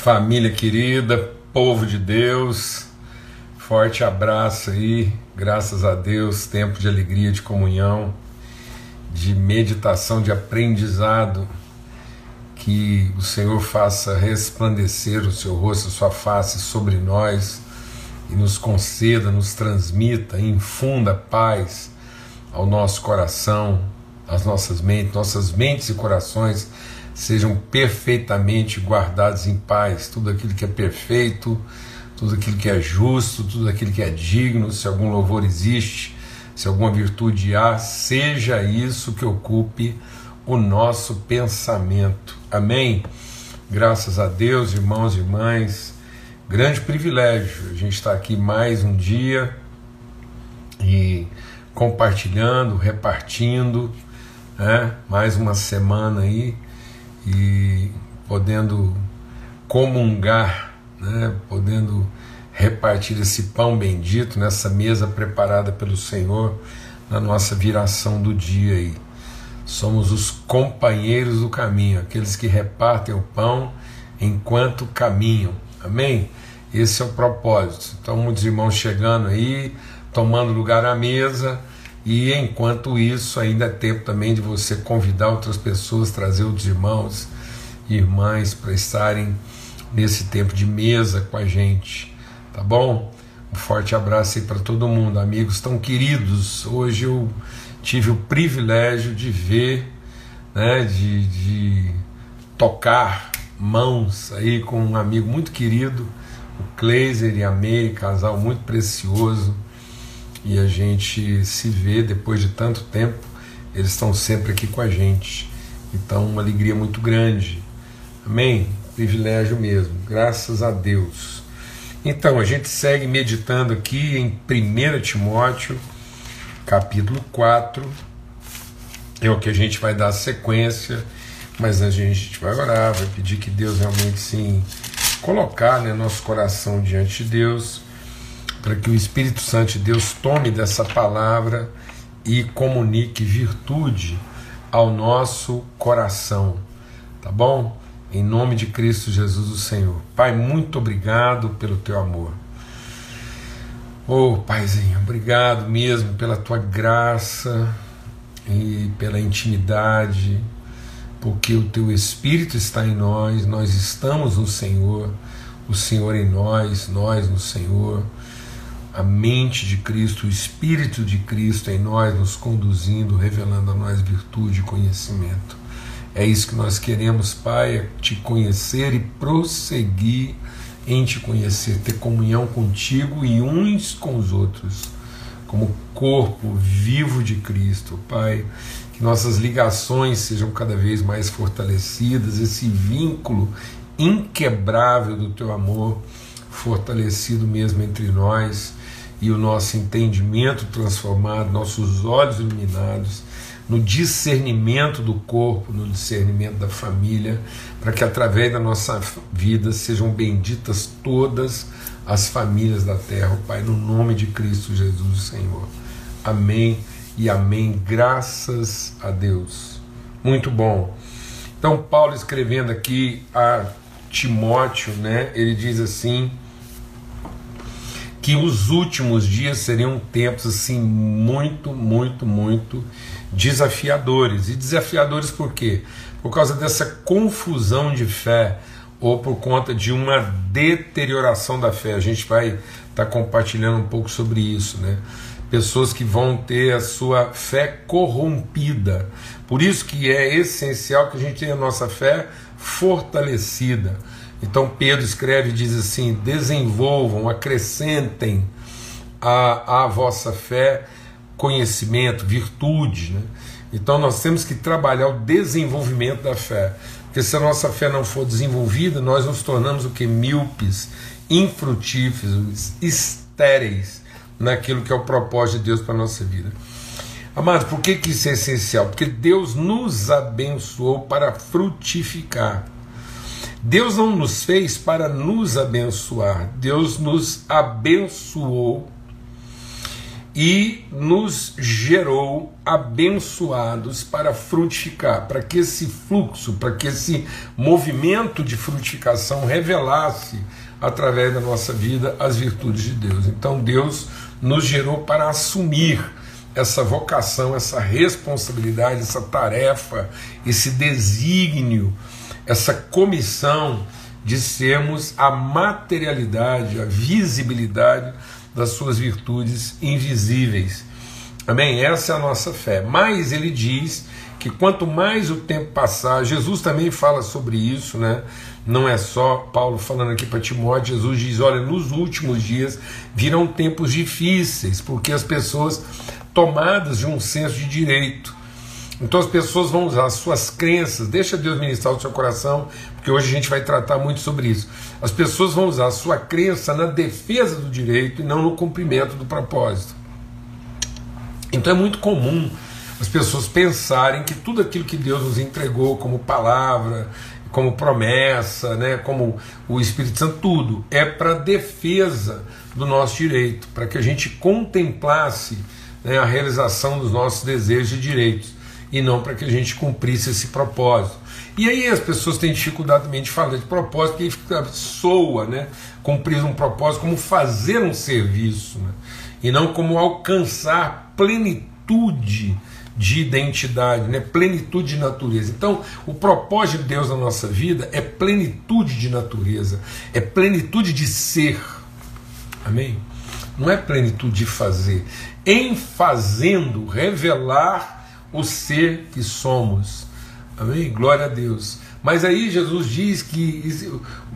Família querida, povo de Deus, forte abraço aí, graças a Deus, tempo de alegria, de comunhão, de meditação, de aprendizado, que o Senhor faça resplandecer o seu rosto, a sua face sobre nós e nos conceda, nos transmita, infunda paz ao nosso coração, às nossas mentes, nossas mentes e corações sejam perfeitamente guardados em paz. Tudo aquilo que é perfeito, tudo aquilo que é justo, tudo aquilo que é digno, se algum louvor existe, se alguma virtude há, seja isso que ocupe o nosso pensamento. Amém? Graças a Deus, irmãos e irmãs, grande privilégio a gente estar aqui mais um dia e compartilhando, repartindo, né? mais uma semana aí e podendo comungar, né, podendo repartir esse pão bendito nessa mesa preparada pelo Senhor na nossa viração do dia aí. Somos os companheiros do caminho, aqueles que repartem o pão enquanto caminham. Amém? Esse é o propósito. Então, muitos irmãos chegando aí, tomando lugar à mesa, e enquanto isso, ainda é tempo também de você convidar outras pessoas, trazer outros irmãos e irmãs para estarem nesse tempo de mesa com a gente, tá bom? Um forte abraço aí para todo mundo, amigos tão queridos. Hoje eu tive o privilégio de ver, né, de, de tocar mãos aí com um amigo muito querido, o Kleiser e a Mary, casal muito precioso e a gente se vê depois de tanto tempo, eles estão sempre aqui com a gente. Então, uma alegria muito grande. Amém? Privilégio mesmo, graças a Deus. Então, a gente segue meditando aqui em 1 Timóteo, capítulo 4. É o que a gente vai dar sequência, mas a gente vai orar, vai pedir que Deus realmente sim colocar né, nosso coração diante de Deus para que o Espírito Santo de Deus tome dessa palavra e comunique virtude ao nosso coração, tá bom? Em nome de Cristo Jesus, o Senhor. Pai, muito obrigado pelo teu amor. Oh, Paizinho, obrigado mesmo pela tua graça e pela intimidade, porque o teu Espírito está em nós, nós estamos no Senhor, o Senhor em nós, nós no Senhor a mente de Cristo, o Espírito de Cristo em nós, nos conduzindo, revelando a nós virtude e conhecimento. É isso que nós queremos, Pai, é te conhecer e prosseguir em te conhecer, ter comunhão contigo e uns com os outros, como corpo vivo de Cristo, Pai. Que nossas ligações sejam cada vez mais fortalecidas, esse vínculo inquebrável do teu amor fortalecido mesmo entre nós e o nosso entendimento transformado, nossos olhos iluminados, no discernimento do corpo, no discernimento da família, para que através da nossa vida sejam benditas todas as famílias da terra, Pai, no nome de Cristo Jesus, Senhor. Amém e amém. Graças a Deus. Muito bom. Então, Paulo escrevendo aqui a Timóteo, né? Ele diz assim: que os últimos dias seriam tempos assim muito, muito, muito desafiadores. E desafiadores por quê? Por causa dessa confusão de fé ou por conta de uma deterioração da fé. A gente vai estar tá compartilhando um pouco sobre isso, né? Pessoas que vão ter a sua fé corrompida. Por isso que é essencial que a gente tenha a nossa fé fortalecida então Pedro escreve e diz assim: desenvolvam, acrescentem a, a vossa fé conhecimento, virtude. Né? Então nós temos que trabalhar o desenvolvimento da fé. Porque se a nossa fé não for desenvolvida, nós nos tornamos o que? Míopes, infrutíferos, estéreis naquilo que é o propósito de Deus para a nossa vida. Amado, por que, que isso é essencial? Porque Deus nos abençoou para frutificar. Deus não nos fez para nos abençoar, Deus nos abençoou e nos gerou abençoados para frutificar, para que esse fluxo, para que esse movimento de frutificação revelasse através da nossa vida as virtudes de Deus. Então Deus nos gerou para assumir essa vocação, essa responsabilidade, essa tarefa, esse desígnio, essa comissão de sermos a materialidade, a visibilidade das suas virtudes invisíveis. Amém? Essa é a nossa fé. Mas ele diz que quanto mais o tempo passar, Jesus também fala sobre isso, né? Não é só Paulo falando aqui para Timóteo, Jesus diz: olha, nos últimos dias virão tempos difíceis, porque as pessoas tomadas de um senso de direito. Então as pessoas vão usar as suas crenças, deixa Deus ministrar o seu coração, porque hoje a gente vai tratar muito sobre isso. As pessoas vão usar a sua crença na defesa do direito e não no cumprimento do propósito. Então é muito comum as pessoas pensarem que tudo aquilo que Deus nos entregou como palavra, como promessa, né, como o Espírito Santo, tudo é para defesa do nosso direito, para que a gente contemplasse né, a realização dos nossos desejos e direitos, e não para que a gente cumprisse esse propósito. E aí as pessoas têm dificuldade também de falar de propósito, porque fica, soa, né, cumprir um propósito como fazer um serviço, né, e não como alcançar plenitude de identidade, né? plenitude de natureza. Então, o propósito de Deus na nossa vida é plenitude de natureza, é plenitude de ser. Amém? Não é plenitude de fazer. Em fazendo, revelar o ser que somos. Amém? Glória a Deus. Mas aí Jesus diz que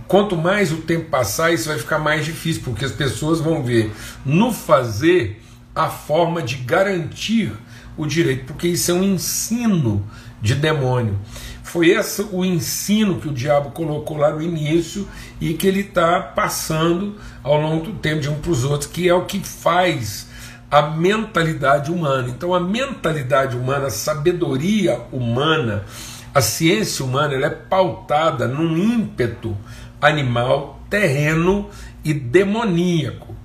quanto mais o tempo passar, isso vai ficar mais difícil, porque as pessoas vão ver no fazer a forma de garantir o direito, porque isso é um ensino de demônio. Foi esse o ensino que o diabo colocou lá no início e que ele está passando ao longo do tempo de um para os outros, que é o que faz a mentalidade humana. Então, a mentalidade humana, a sabedoria humana, a ciência humana, ela é pautada num ímpeto animal, terreno e demoníaco.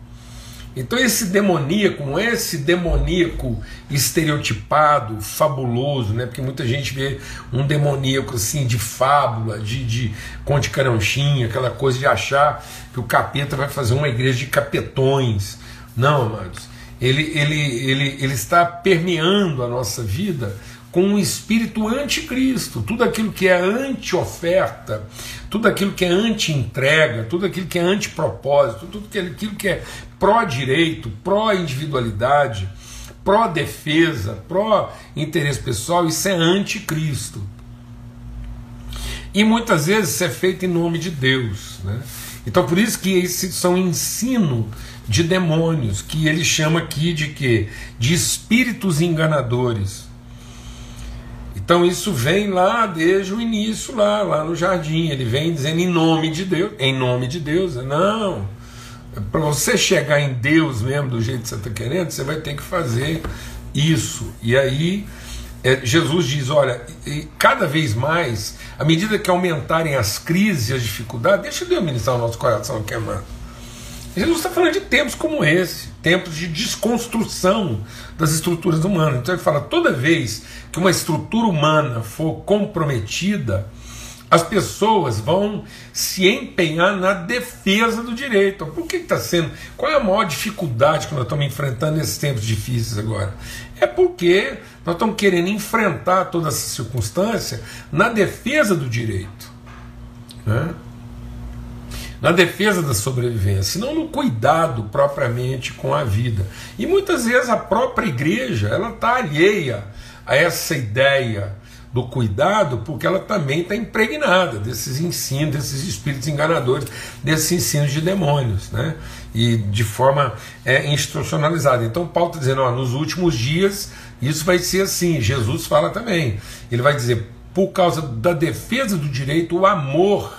Então, esse demoníaco não é esse demoníaco estereotipado, fabuloso, né? porque muita gente vê um demoníaco assim de fábula, de, de conte caronchinha, aquela coisa de achar que o capeta vai fazer uma igreja de capetões. Não, amados. Ele, ele, ele, ele está permeando a nossa vida com um espírito anticristo, tudo aquilo que é anti-oferta, tudo aquilo que é anti-entrega, tudo aquilo que é anti-propósito, tudo aquilo que é pró-direito, pró-individualidade, pró-defesa, pró-interesse pessoal, isso é anticristo. E muitas vezes isso é feito em nome de Deus. Né? Então por isso que esses são ensino de demônios, que ele chama aqui de quê? De espíritos enganadores. Então isso vem lá desde o início, lá, lá no jardim. Ele vem dizendo em nome de Deus, em nome de Deus. Não. Para você chegar em Deus mesmo do jeito que você está querendo, você vai ter que fazer isso. E aí é, Jesus diz: olha, cada vez mais, à medida que aumentarem as crises e as dificuldades, deixa Deus ministrar o nosso coração aqui, amado. Jesus está falando de tempos como esse, tempos de desconstrução das estruturas humanas. Então ele fala: toda vez que uma estrutura humana for comprometida, as pessoas vão se empenhar na defesa do direito. Por que está sendo? Qual é a maior dificuldade que nós estamos enfrentando nesses tempos difíceis agora? É porque nós estamos querendo enfrentar toda essa circunstância na defesa do direito. Né? Na defesa da sobrevivência, não no cuidado propriamente com a vida. E muitas vezes a própria igreja ela está alheia a essa ideia do cuidado, porque ela também está impregnada desses ensinos, desses espíritos enganadores, desses ensinos de demônios, né? E de forma é, institucionalizada. Então Paulo está dizendo, ó, nos últimos dias isso vai ser assim. Jesus fala também. Ele vai dizer, por causa da defesa do direito, o amor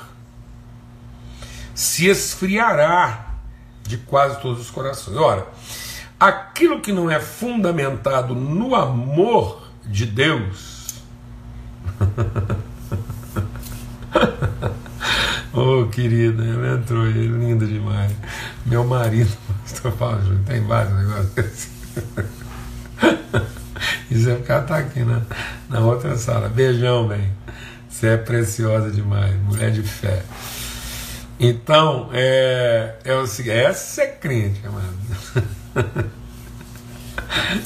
se esfriará de quase todos os corações. Ora, aquilo que não é fundamentado no amor de Deus. oh, querida, entrou aí, linda demais. Meu marido, pastor Paulo tem vários negócios assim. Isso é porque está aqui na, na outra sala. Beijão, bem. Você é preciosa demais, mulher de fé. Então, é, é o seguinte, essa é crente, amado.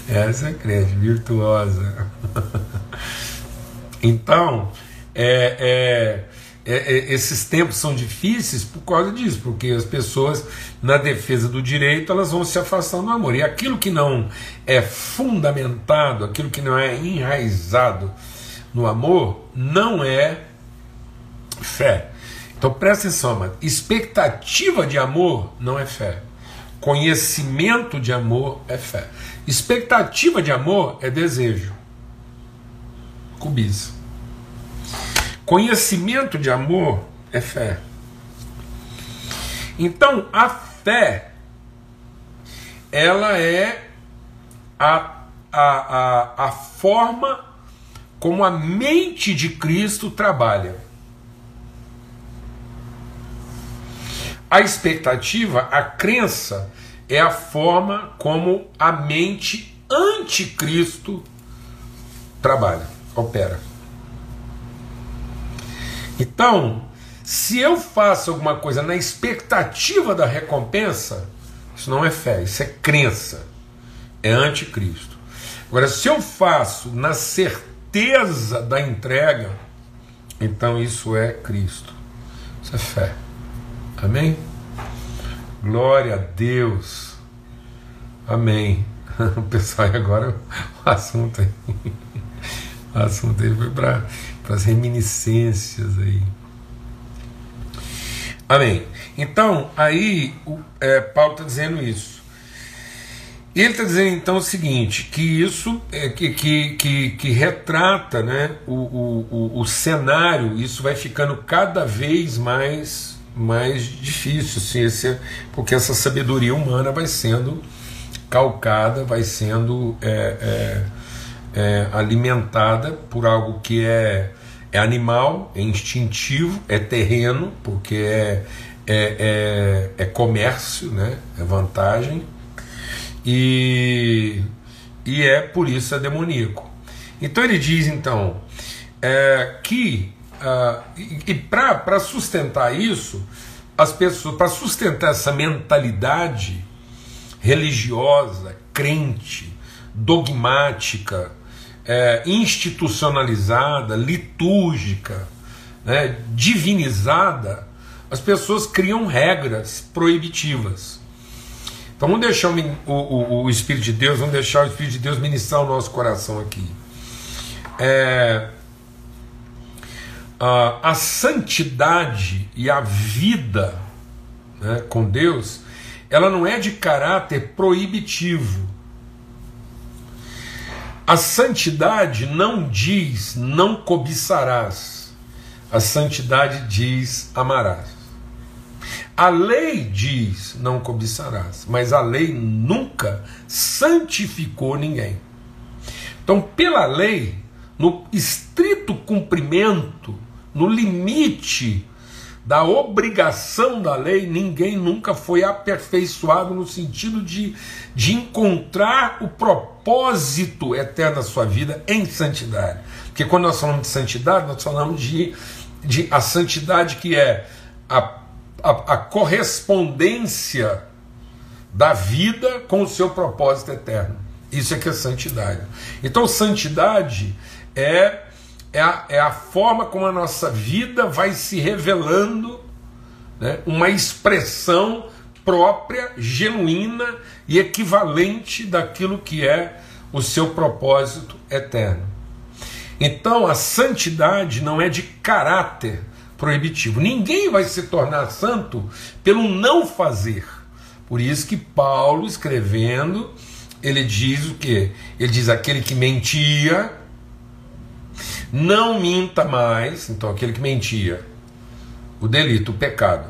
Essa é crente, virtuosa. Então, é, é, é, é, esses tempos são difíceis por causa disso, porque as pessoas, na defesa do direito, elas vão se afastando do amor. E aquilo que não é fundamentado, aquilo que não é enraizado no amor, não é fé. Então presta atenção, mano. expectativa de amor não é fé. Conhecimento de amor é fé. Expectativa de amor é desejo. Cobiça. Conhecimento de amor é fé. Então, a fé, ela é a, a, a, a forma como a mente de Cristo trabalha. A expectativa, a crença, é a forma como a mente anticristo trabalha, opera. Então, se eu faço alguma coisa na expectativa da recompensa, isso não é fé, isso é crença, é anticristo. Agora, se eu faço na certeza da entrega, então isso é Cristo, isso é fé. Amém? Glória a Deus. Amém. O pessoal, agora o assunto aí. O assunto aí foi para as reminiscências aí. Amém. Então, aí o, é, Paulo está dizendo isso. E ele está dizendo então o seguinte: que isso é, que, que, que, que retrata né, o, o, o cenário, isso vai ficando cada vez mais mais difícil, assim, esse, porque essa sabedoria humana vai sendo calcada, vai sendo é, é, é, alimentada por algo que é, é animal, é instintivo, é terreno, porque é, é, é, é comércio, né? é vantagem, e, e é por isso é demoníaco. Então ele diz então é, que Uh, e, e para sustentar isso, as pessoas, para sustentar essa mentalidade religiosa, crente, dogmática, é, institucionalizada, litúrgica, né, divinizada, as pessoas criam regras proibitivas. Então vamos deixar o, o, o, Espírito de Deus, vamos deixar o Espírito de Deus ministrar o nosso coração aqui. É, a, a santidade e a vida né, com Deus, ela não é de caráter proibitivo. A santidade não diz não cobiçarás, a santidade diz amarás. A lei diz não cobiçarás, mas a lei nunca santificou ninguém. Então, pela lei, no estrito cumprimento no limite da obrigação da lei, ninguém nunca foi aperfeiçoado no sentido de, de encontrar o propósito eterno da sua vida em santidade. Porque quando nós falamos de santidade, nós falamos de, de a santidade que é a, a, a correspondência da vida com o seu propósito eterno. Isso é que é santidade. Então, santidade é é a, é a forma como a nossa vida vai se revelando, né, uma expressão própria, genuína e equivalente daquilo que é o seu propósito eterno. Então a santidade não é de caráter proibitivo. Ninguém vai se tornar santo pelo não fazer. Por isso que Paulo escrevendo, ele diz o que? Ele diz aquele que mentia, não minta mais, então aquele que mentia, o delito, o pecado.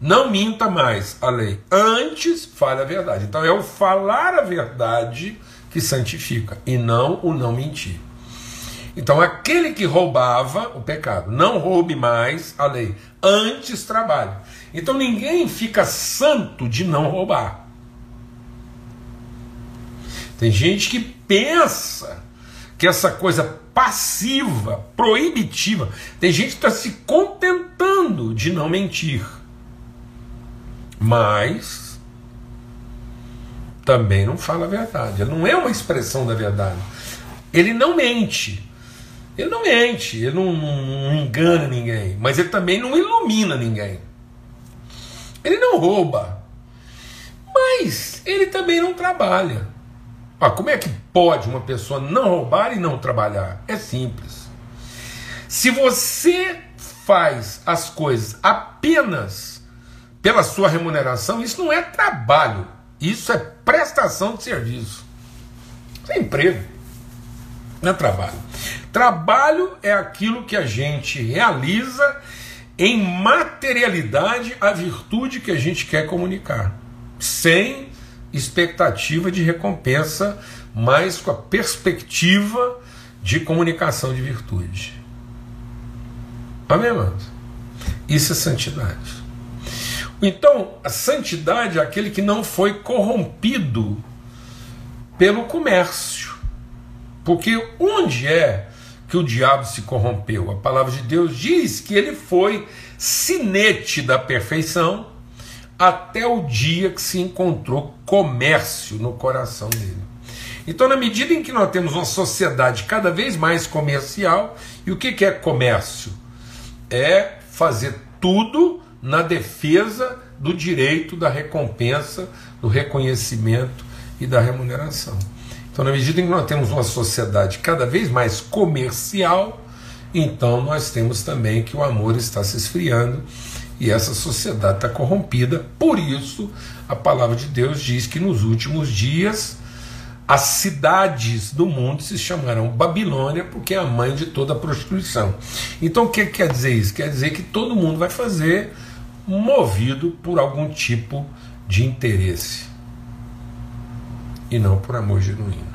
Não minta mais a lei, antes fale a verdade. Então é o falar a verdade que santifica e não o não mentir. Então aquele que roubava o pecado, não roube mais a lei, antes trabalhe. Então ninguém fica santo de não roubar. Tem gente que pensa que essa coisa passiva, proibitiva, tem gente que está se contentando de não mentir. Mas também não fala a verdade. Não é uma expressão da verdade. Ele não mente. Ele não mente, ele não, não, engana ninguém, mas ele também não ilumina ninguém. Ele não rouba, mas ele também não trabalha. Ah, como é que pode uma pessoa não roubar e não trabalhar? É simples. Se você faz as coisas apenas pela sua remuneração, isso não é trabalho, isso é prestação de serviço. Isso é emprego, não é trabalho. Trabalho é aquilo que a gente realiza em materialidade a virtude que a gente quer comunicar, sem expectativa de recompensa, mas com a perspectiva de comunicação de virtude. Amém, irmãos? Isso é santidade. Então, a santidade é aquele que não foi corrompido pelo comércio. Porque onde é que o diabo se corrompeu? A palavra de Deus diz que ele foi sinete da perfeição até o dia que se encontrou comércio no coração dele. Então, na medida em que nós temos uma sociedade cada vez mais comercial, e o que é comércio? É fazer tudo na defesa do direito da recompensa, do reconhecimento e da remuneração. Então, na medida em que nós temos uma sociedade cada vez mais comercial, então nós temos também que o amor está se esfriando e essa sociedade está corrompida. Por isso, a palavra de Deus diz que nos últimos dias as cidades do mundo se chamarão Babilônia, porque é a mãe de toda a prostituição. Então, o que quer dizer isso? Quer dizer que todo mundo vai fazer movido por algum tipo de interesse e não por amor genuíno.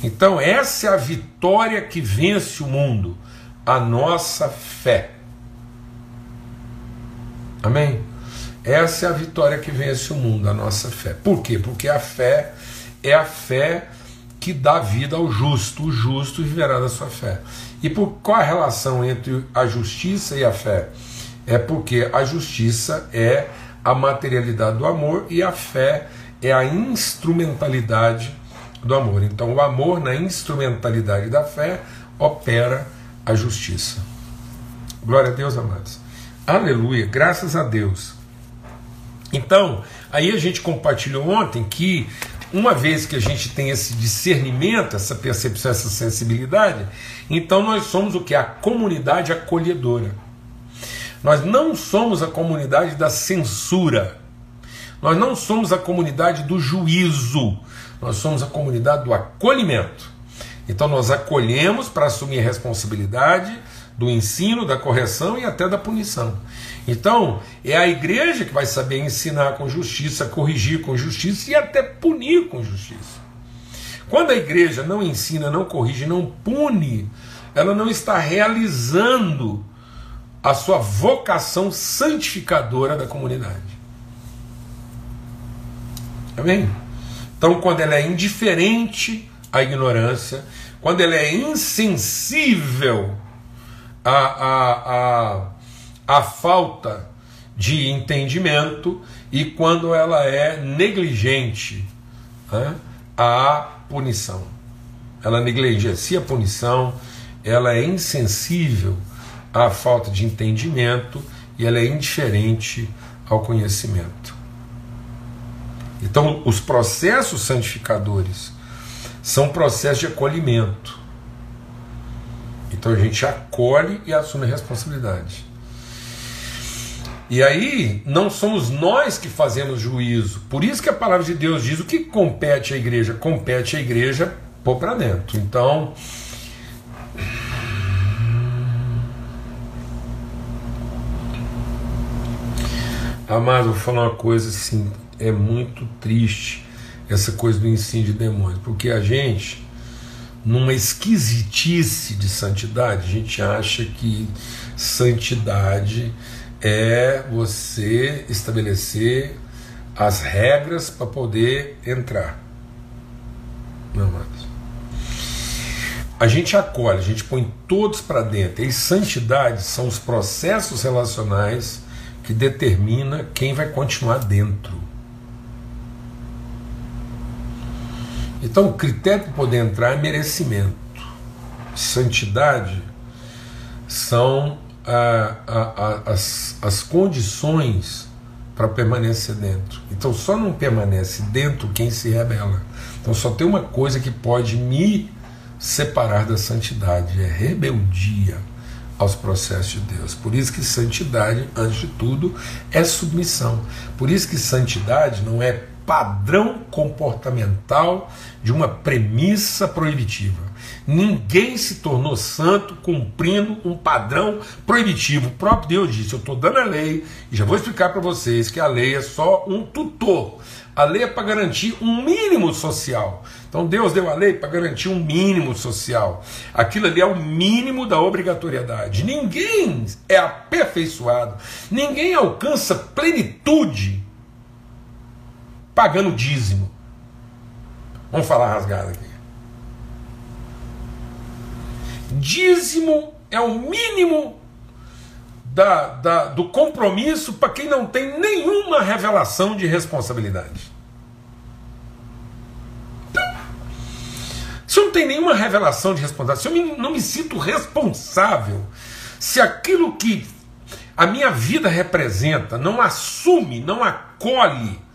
Então, essa é a vitória que vence o mundo, a nossa fé. Amém? Essa é a vitória que vence o mundo, a nossa fé. Por quê? Porque a fé é a fé que dá vida ao justo. O justo viverá da sua fé. E por qual a relação entre a justiça e a fé? É porque a justiça é a materialidade do amor e a fé é a instrumentalidade do amor. Então, o amor na instrumentalidade da fé opera a justiça. Glória a Deus, amados. Aleluia, graças a Deus. Então, aí a gente compartilhou ontem que uma vez que a gente tem esse discernimento, essa percepção, essa sensibilidade, então nós somos o que? A comunidade acolhedora. Nós não somos a comunidade da censura. Nós não somos a comunidade do juízo. Nós somos a comunidade do acolhimento. Então nós acolhemos para assumir responsabilidade do ensino, da correção e até da punição. Então, é a igreja que vai saber ensinar com justiça, corrigir com justiça e até punir com justiça. Quando a igreja não ensina, não corrige, não pune, ela não está realizando a sua vocação santificadora da comunidade. Amém? Então, quando ela é indiferente à ignorância, quando ela é insensível a, a, a, a falta de entendimento e quando ela é negligente né, à punição. Ela negligencia a punição, ela é insensível à falta de entendimento e ela é indiferente ao conhecimento. Então, os processos santificadores são processos de acolhimento. Então a gente acolhe e assume a responsabilidade. E aí não somos nós que fazemos juízo. Por isso que a palavra de Deus diz o que compete à igreja, compete à igreja pôr para dentro. Então, Amado, vou falar uma coisa assim, é muito triste essa coisa do ensino de demônios, porque a gente numa esquisitice de santidade, a gente acha que santidade é você estabelecer as regras para poder entrar. meu amados. A gente acolhe, a gente põe todos para dentro. E santidade são os processos relacionais que determina quem vai continuar dentro. Então, o critério para poder entrar é merecimento. Santidade são a, a, as, as condições para permanecer dentro. Então, só não permanece dentro quem se rebela. Então, só tem uma coisa que pode me separar da santidade: é rebeldia aos processos de Deus. Por isso que santidade, antes de tudo, é submissão. Por isso que santidade não é padrão comportamental de uma premissa proibitiva. Ninguém se tornou santo cumprindo um padrão proibitivo. O próprio Deus disse: Eu estou dando a lei, e já vou explicar para vocês que a lei é só um tutor. A lei é para garantir um mínimo social. Então Deus deu a lei para garantir um mínimo social. Aquilo ali é o mínimo da obrigatoriedade. Ninguém é aperfeiçoado, ninguém alcança plenitude pagando dízimo. Vamos falar rasgado aqui. Dízimo é o mínimo da, da, do compromisso para quem não tem nenhuma revelação de responsabilidade. Se eu não tenho nenhuma revelação de responsabilidade, se eu não me sinto responsável, se aquilo que a minha vida representa não assume, não acolhe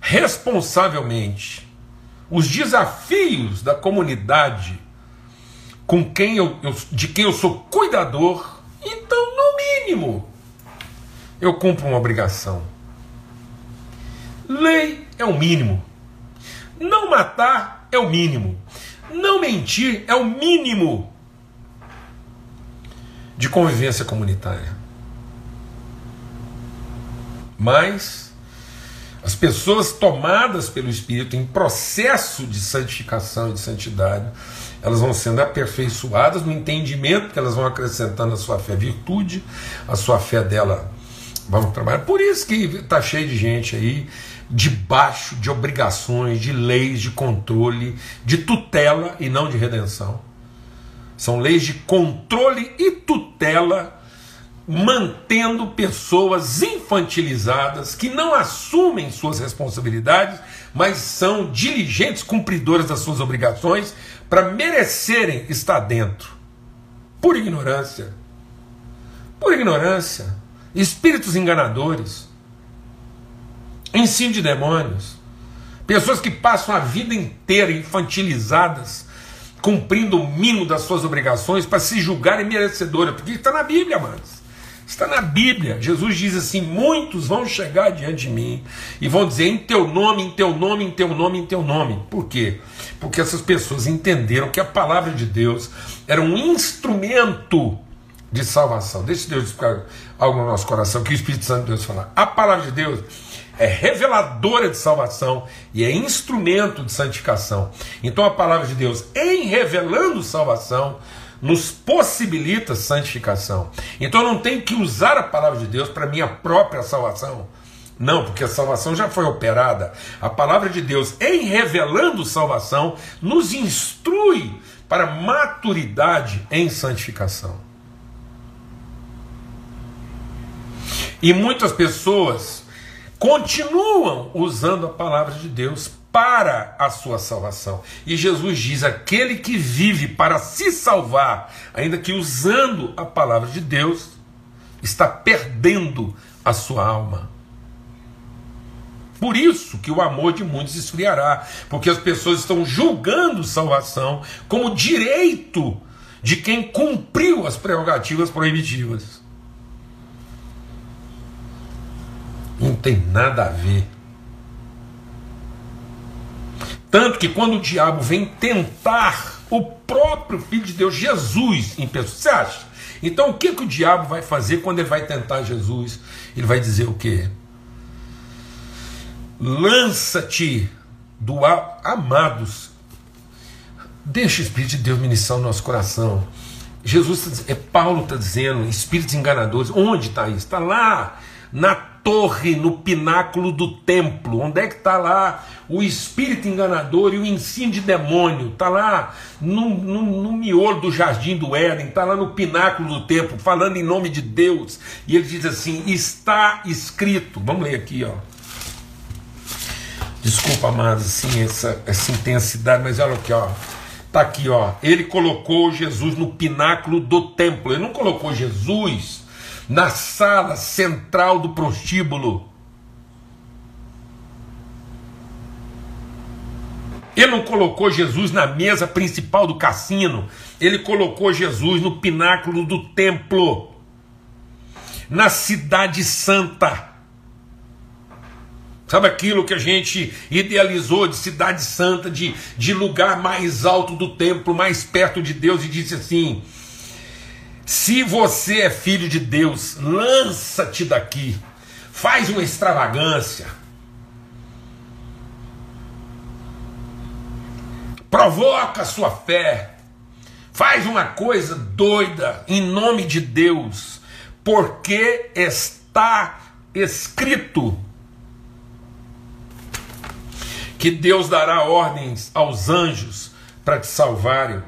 responsavelmente os desafios da comunidade com quem eu, eu, de quem eu sou cuidador, então, no mínimo, eu cumpro uma obrigação. Lei é o mínimo. Não matar é o mínimo. Não mentir é o mínimo de convivência comunitária. Mas as pessoas tomadas pelo Espírito em processo de santificação e de santidade, elas vão sendo aperfeiçoadas no entendimento que elas vão acrescentando a sua fé virtude, a sua fé dela vamos trabalhar. Por isso que está cheio de gente aí debaixo de obrigações, de leis de controle, de tutela e não de redenção. São leis de controle e tutela mantendo pessoas infantilizadas que não assumem suas responsabilidades, mas são diligentes cumpridores das suas obrigações para merecerem estar dentro. Por ignorância. Por ignorância. Espíritos enganadores. Ensino de demônios. Pessoas que passam a vida inteira infantilizadas, cumprindo o mínimo das suas obrigações para se julgarem merecedoras, porque está na Bíblia, amados. Está na Bíblia. Jesus diz assim: muitos vão chegar diante de mim e vão dizer em teu nome, em teu nome, em teu nome, em teu nome. Por quê? Porque essas pessoas entenderam que a palavra de Deus era um instrumento de salvação. Deixa Deus explicar algo no nosso coração, que o Espírito Santo de Deus falar. A palavra de Deus é reveladora de salvação e é instrumento de santificação. Então a palavra de Deus, em revelando salvação, nos possibilita santificação. Então eu não tenho que usar a palavra de Deus para minha própria salvação. Não, porque a salvação já foi operada. A palavra de Deus, em revelando salvação, nos instrui para maturidade em santificação. E muitas pessoas continuam usando a palavra de Deus para a sua salvação. E Jesus diz: aquele que vive para se salvar, ainda que usando a palavra de Deus, está perdendo a sua alma. Por isso que o amor de muitos esfriará, porque as pessoas estão julgando salvação como direito de quem cumpriu as prerrogativas proibitivas. Não tem nada a ver tanto que quando o diabo vem tentar o próprio Filho de Deus, Jesus, em pessoa, você acha? Então o que, que o diabo vai fazer quando ele vai tentar Jesus? Ele vai dizer o quê? Lança-te do ar, amados. Deixa o Espírito de Deus ministrar o nosso coração. Jesus, tá é Paulo está dizendo, espíritos enganadores. Onde está isso? Está lá na torre no pináculo do templo. Onde é que está lá o espírito enganador e o ensino de demônio? Está lá no, no, no miolo do jardim do Éden, está lá no pináculo do templo, falando em nome de Deus. E ele diz assim: está escrito. Vamos ler aqui, ó. Desculpa, amados, assim, essa, essa intensidade, mas olha aqui, ó. Tá aqui, ó. Ele colocou Jesus no pináculo do templo. Ele não colocou Jesus na sala central do prostíbulo. Ele não colocou Jesus na mesa principal do cassino. Ele colocou Jesus no pináculo do templo. Na cidade santa. Sabe aquilo que a gente idealizou de cidade santa, de, de lugar mais alto do templo, mais perto de Deus, e disse assim: se você é filho de Deus, lança-te daqui, faz uma extravagância, provoca a sua fé, faz uma coisa doida em nome de Deus, porque está escrito que Deus dará ordens aos anjos para te salvarem,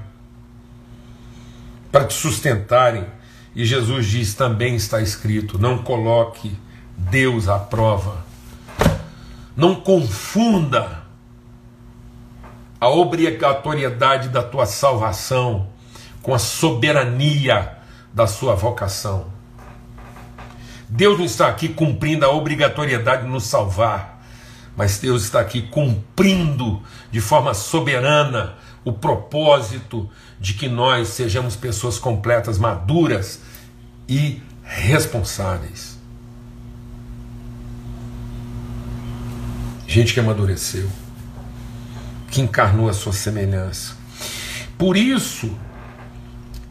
para te sustentarem. E Jesus diz: também está escrito: não coloque Deus à prova, não confunda a obrigatoriedade da tua salvação com a soberania da sua vocação. Deus não está aqui cumprindo a obrigatoriedade de nos salvar mas Deus está aqui cumprindo de forma soberana o propósito de que nós sejamos pessoas completas, maduras e responsáveis. Gente que amadureceu, que encarnou a sua semelhança. Por isso,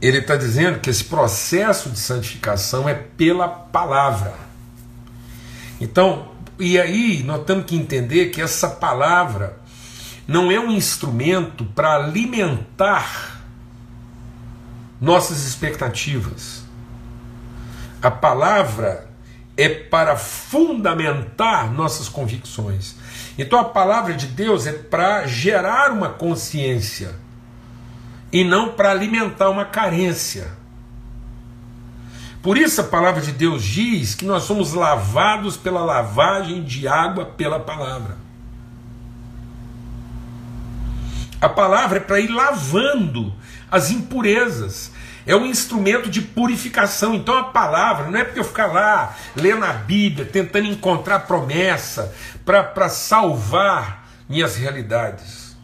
ele está dizendo que esse processo de santificação é pela palavra. Então, e aí nós temos que entender que essa palavra não é um instrumento para alimentar nossas expectativas. A palavra é para fundamentar nossas convicções. Então a palavra de Deus é para gerar uma consciência e não para alimentar uma carência. Por isso a palavra de Deus diz que nós somos lavados pela lavagem de água pela palavra. A palavra é para ir lavando as impurezas. É um instrumento de purificação. Então a palavra não é porque eu ficar lá lendo a Bíblia, tentando encontrar promessa para salvar minhas realidades.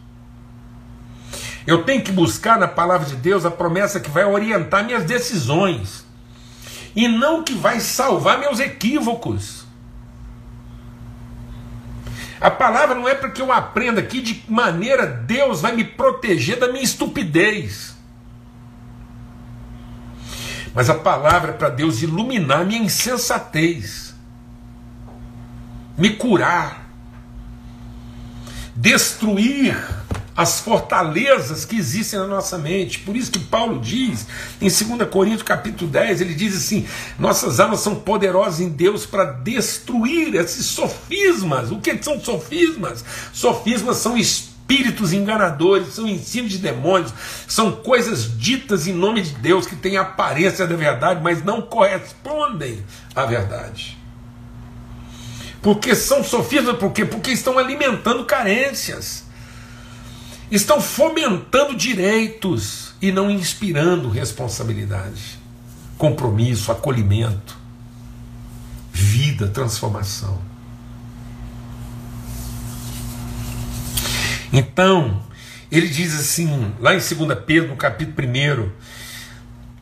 Eu tenho que buscar na palavra de Deus a promessa que vai orientar minhas decisões e não que vai salvar meus equívocos. A palavra não é para que eu aprenda aqui de maneira Deus vai me proteger da minha estupidez. Mas a palavra é para Deus iluminar minha insensatez, me curar, destruir as fortalezas que existem na nossa mente. Por isso que Paulo diz em 2 Coríntios capítulo 10, ele diz assim: "Nossas almas são poderosas em Deus para destruir esses sofismas". O que são sofismas? Sofismas são espíritos enganadores, são ensinos de demônios, são coisas ditas em nome de Deus que têm aparência da verdade, mas não correspondem à verdade. Porque são sofismas, por quê? Porque estão alimentando carências estão fomentando direitos e não inspirando responsabilidade, compromisso, acolhimento, vida, transformação. Então, ele diz assim, lá em 2 Pedro, no capítulo 1,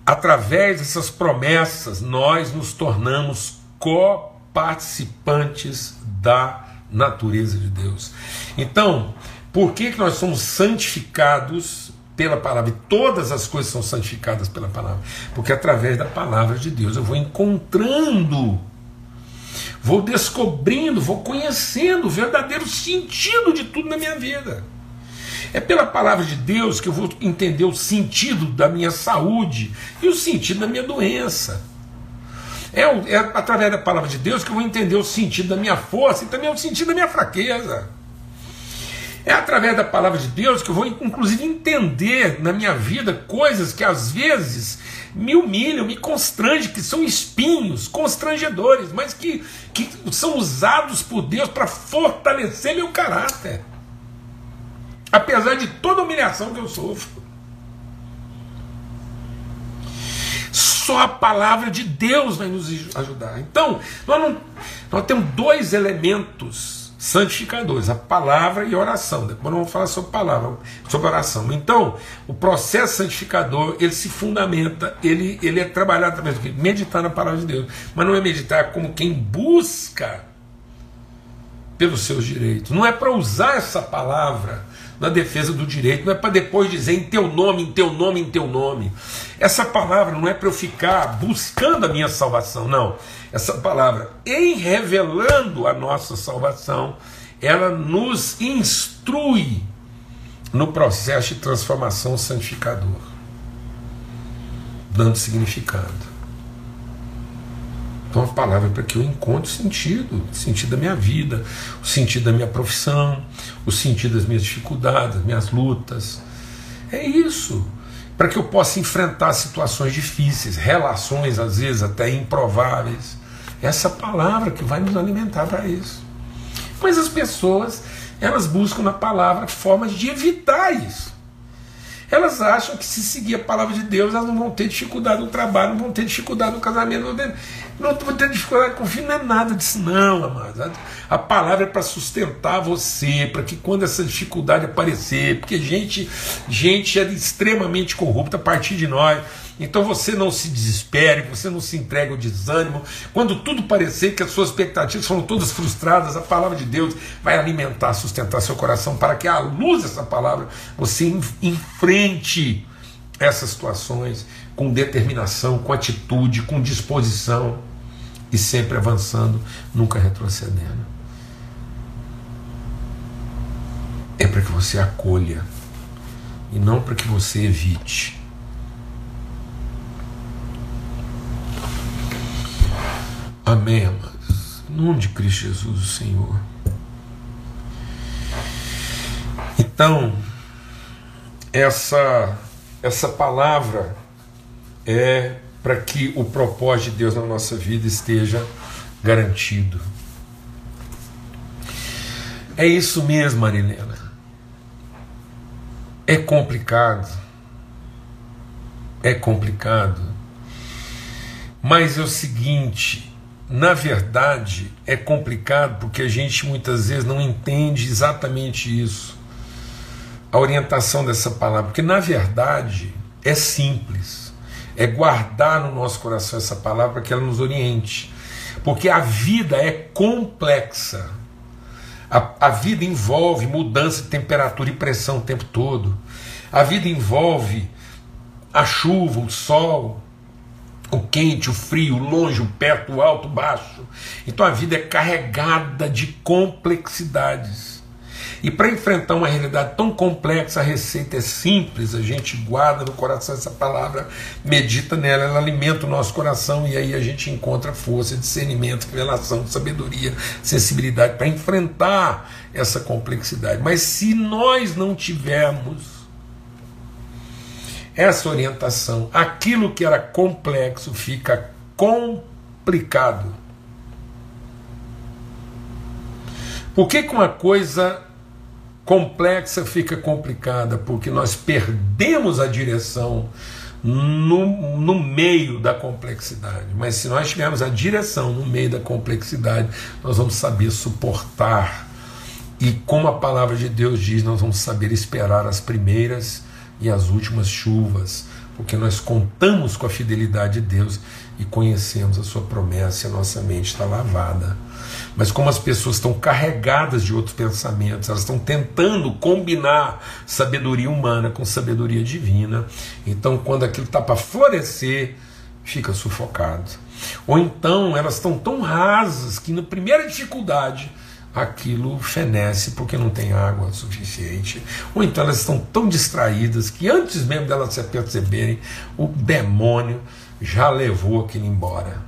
através dessas promessas, nós nos tornamos coparticipantes da natureza de Deus. Então, por que, que nós somos santificados pela palavra? E todas as coisas são santificadas pela palavra. Porque através da palavra de Deus eu vou encontrando, vou descobrindo, vou conhecendo o verdadeiro sentido de tudo na minha vida. É pela palavra de Deus que eu vou entender o sentido da minha saúde e o sentido da minha doença. É, é através da palavra de Deus que eu vou entender o sentido da minha força e também o sentido da minha fraqueza. É através da palavra de Deus que eu vou, inclusive, entender na minha vida coisas que às vezes me humilham, me constrangem, que são espinhos constrangedores, mas que, que são usados por Deus para fortalecer meu caráter. Apesar de toda a humilhação que eu sofro. Só a palavra de Deus vai nos ajudar. Então, nós, não, nós temos dois elementos santificadores, a palavra e oração. Depois nós vamos falar sobre palavra, sobre oração. Então, o processo santificador, ele se fundamenta, ele, ele é trabalhado através do? Meditar na palavra de Deus. Mas não é meditar como quem busca pelos seus direitos. Não é para usar essa palavra na defesa do direito, não é para depois dizer em teu nome, em teu nome, em teu nome. Essa palavra não é para eu ficar buscando a minha salvação, não. Essa palavra, em revelando a nossa salvação, ela nos instrui no processo de transformação santificador, dando significado. Então a palavra é para que eu encontre sentido, sentido da minha vida, o sentido da minha profissão, o sentido das minhas dificuldades, das minhas lutas. É isso. Para que eu possa enfrentar situações difíceis, relações às vezes até improváveis. Essa palavra que vai nos alimentar para isso. Mas as pessoas, elas buscam na palavra formas de evitar isso. Elas acham que se seguir a palavra de Deus, elas não vão ter dificuldade no trabalho, não vão ter dificuldade no casamento, não vão ter, dificuldade com o filho, não é nada disso, não, amados. A palavra é para sustentar você, para que quando essa dificuldade aparecer, porque gente, gente é extremamente corrupta a partir de nós então você não se desespere, você não se entregue ao desânimo. Quando tudo parecer que as suas expectativas foram todas frustradas, a palavra de Deus vai alimentar, sustentar seu coração para que à luz dessa palavra você enfrente essas situações com determinação, com atitude, com disposição e sempre avançando, nunca retrocedendo. É para que você acolha e não para que você evite. Amém, amados. Nome de Cristo Jesus, o Senhor. Então, essa, essa palavra é para que o propósito de Deus na nossa vida esteja garantido. É isso mesmo, Marilena. É complicado. É complicado. Mas é o seguinte, na verdade, é complicado porque a gente muitas vezes não entende exatamente isso, a orientação dessa palavra, porque na verdade é simples, é guardar no nosso coração essa palavra para que ela nos oriente, porque a vida é complexa. A, a vida envolve mudança de temperatura e pressão o tempo todo. A vida envolve a chuva, o sol, o quente, o frio, o longe, o perto, o alto, o baixo. Então a vida é carregada de complexidades. E para enfrentar uma realidade tão complexa, a receita é simples, a gente guarda no coração essa palavra, medita nela, ela alimenta o nosso coração e aí a gente encontra força, discernimento, revelação, sabedoria, sensibilidade para enfrentar essa complexidade. Mas se nós não tivermos essa orientação, aquilo que era complexo fica complicado. Por que, que uma coisa complexa fica complicada? Porque nós perdemos a direção no, no meio da complexidade. Mas se nós tivermos a direção no meio da complexidade, nós vamos saber suportar. E como a palavra de Deus diz, nós vamos saber esperar as primeiras e as últimas chuvas, porque nós contamos com a fidelidade de Deus e conhecemos a sua promessa e a nossa mente está lavada. Mas como as pessoas estão carregadas de outros pensamentos, elas estão tentando combinar sabedoria humana com sabedoria divina, então quando aquilo está para florescer, fica sufocado. Ou então elas estão tão rasas que na primeira dificuldade aquilo fenece porque não tem água suficiente. Ou então elas estão tão distraídas que antes mesmo delas se perceberem, o demônio já levou aquilo embora.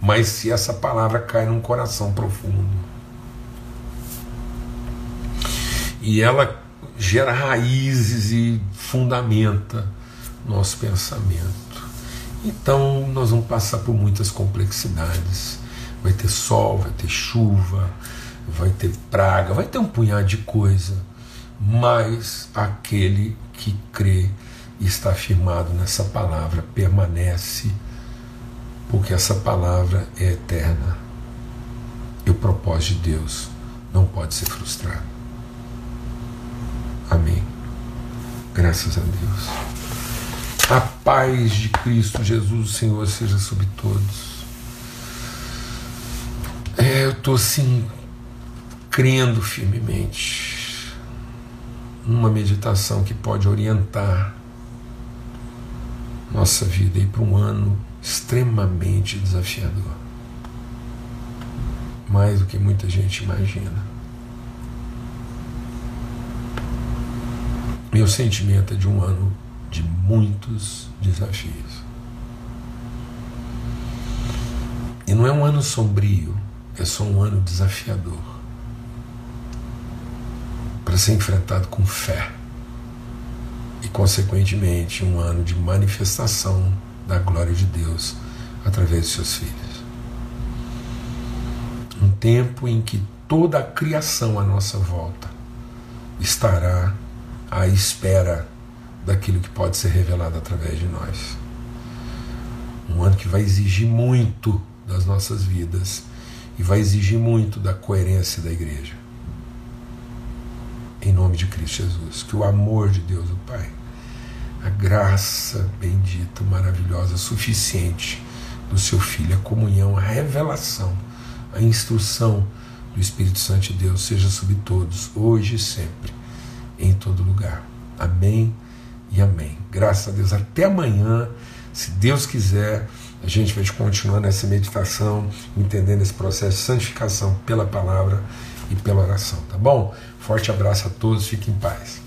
mas se essa palavra cai num coração profundo e ela gera raízes e fundamenta nosso pensamento. Então nós vamos passar por muitas complexidades. Vai ter sol, vai ter chuva, vai ter praga, vai ter um punhado de coisa, mas aquele que crê e está firmado nessa palavra permanece, porque essa palavra é eterna. E o propósito de Deus não pode ser frustrado. Amém. Graças a Deus. A paz de Cristo Jesus, Senhor, seja sobre todos. É, eu estou assim, crendo firmemente numa meditação que pode orientar nossa vida para um ano extremamente desafiador. Mais do que muita gente imagina. Meu sentimento é de um ano de muitos desafios. E não é um ano sombrio, é só um ano desafiador para ser enfrentado com fé e, consequentemente, um ano de manifestação da glória de Deus através de seus filhos. Um tempo em que toda a criação à nossa volta estará à espera daquilo que pode ser revelado através de nós. Um ano que vai exigir muito das nossas vidas e vai exigir muito da coerência da igreja. Em nome de Cristo Jesus, que o amor de Deus, o Pai, a graça bendita, maravilhosa, suficiente do seu Filho, a comunhão, a revelação, a instrução do Espírito Santo de Deus seja sobre todos, hoje e sempre em todo lugar. Amém e amém. Graças a Deus. Até amanhã, se Deus quiser, a gente vai continuar nessa meditação, entendendo esse processo de santificação pela palavra e pela oração, tá bom? Forte abraço a todos, fiquem em paz.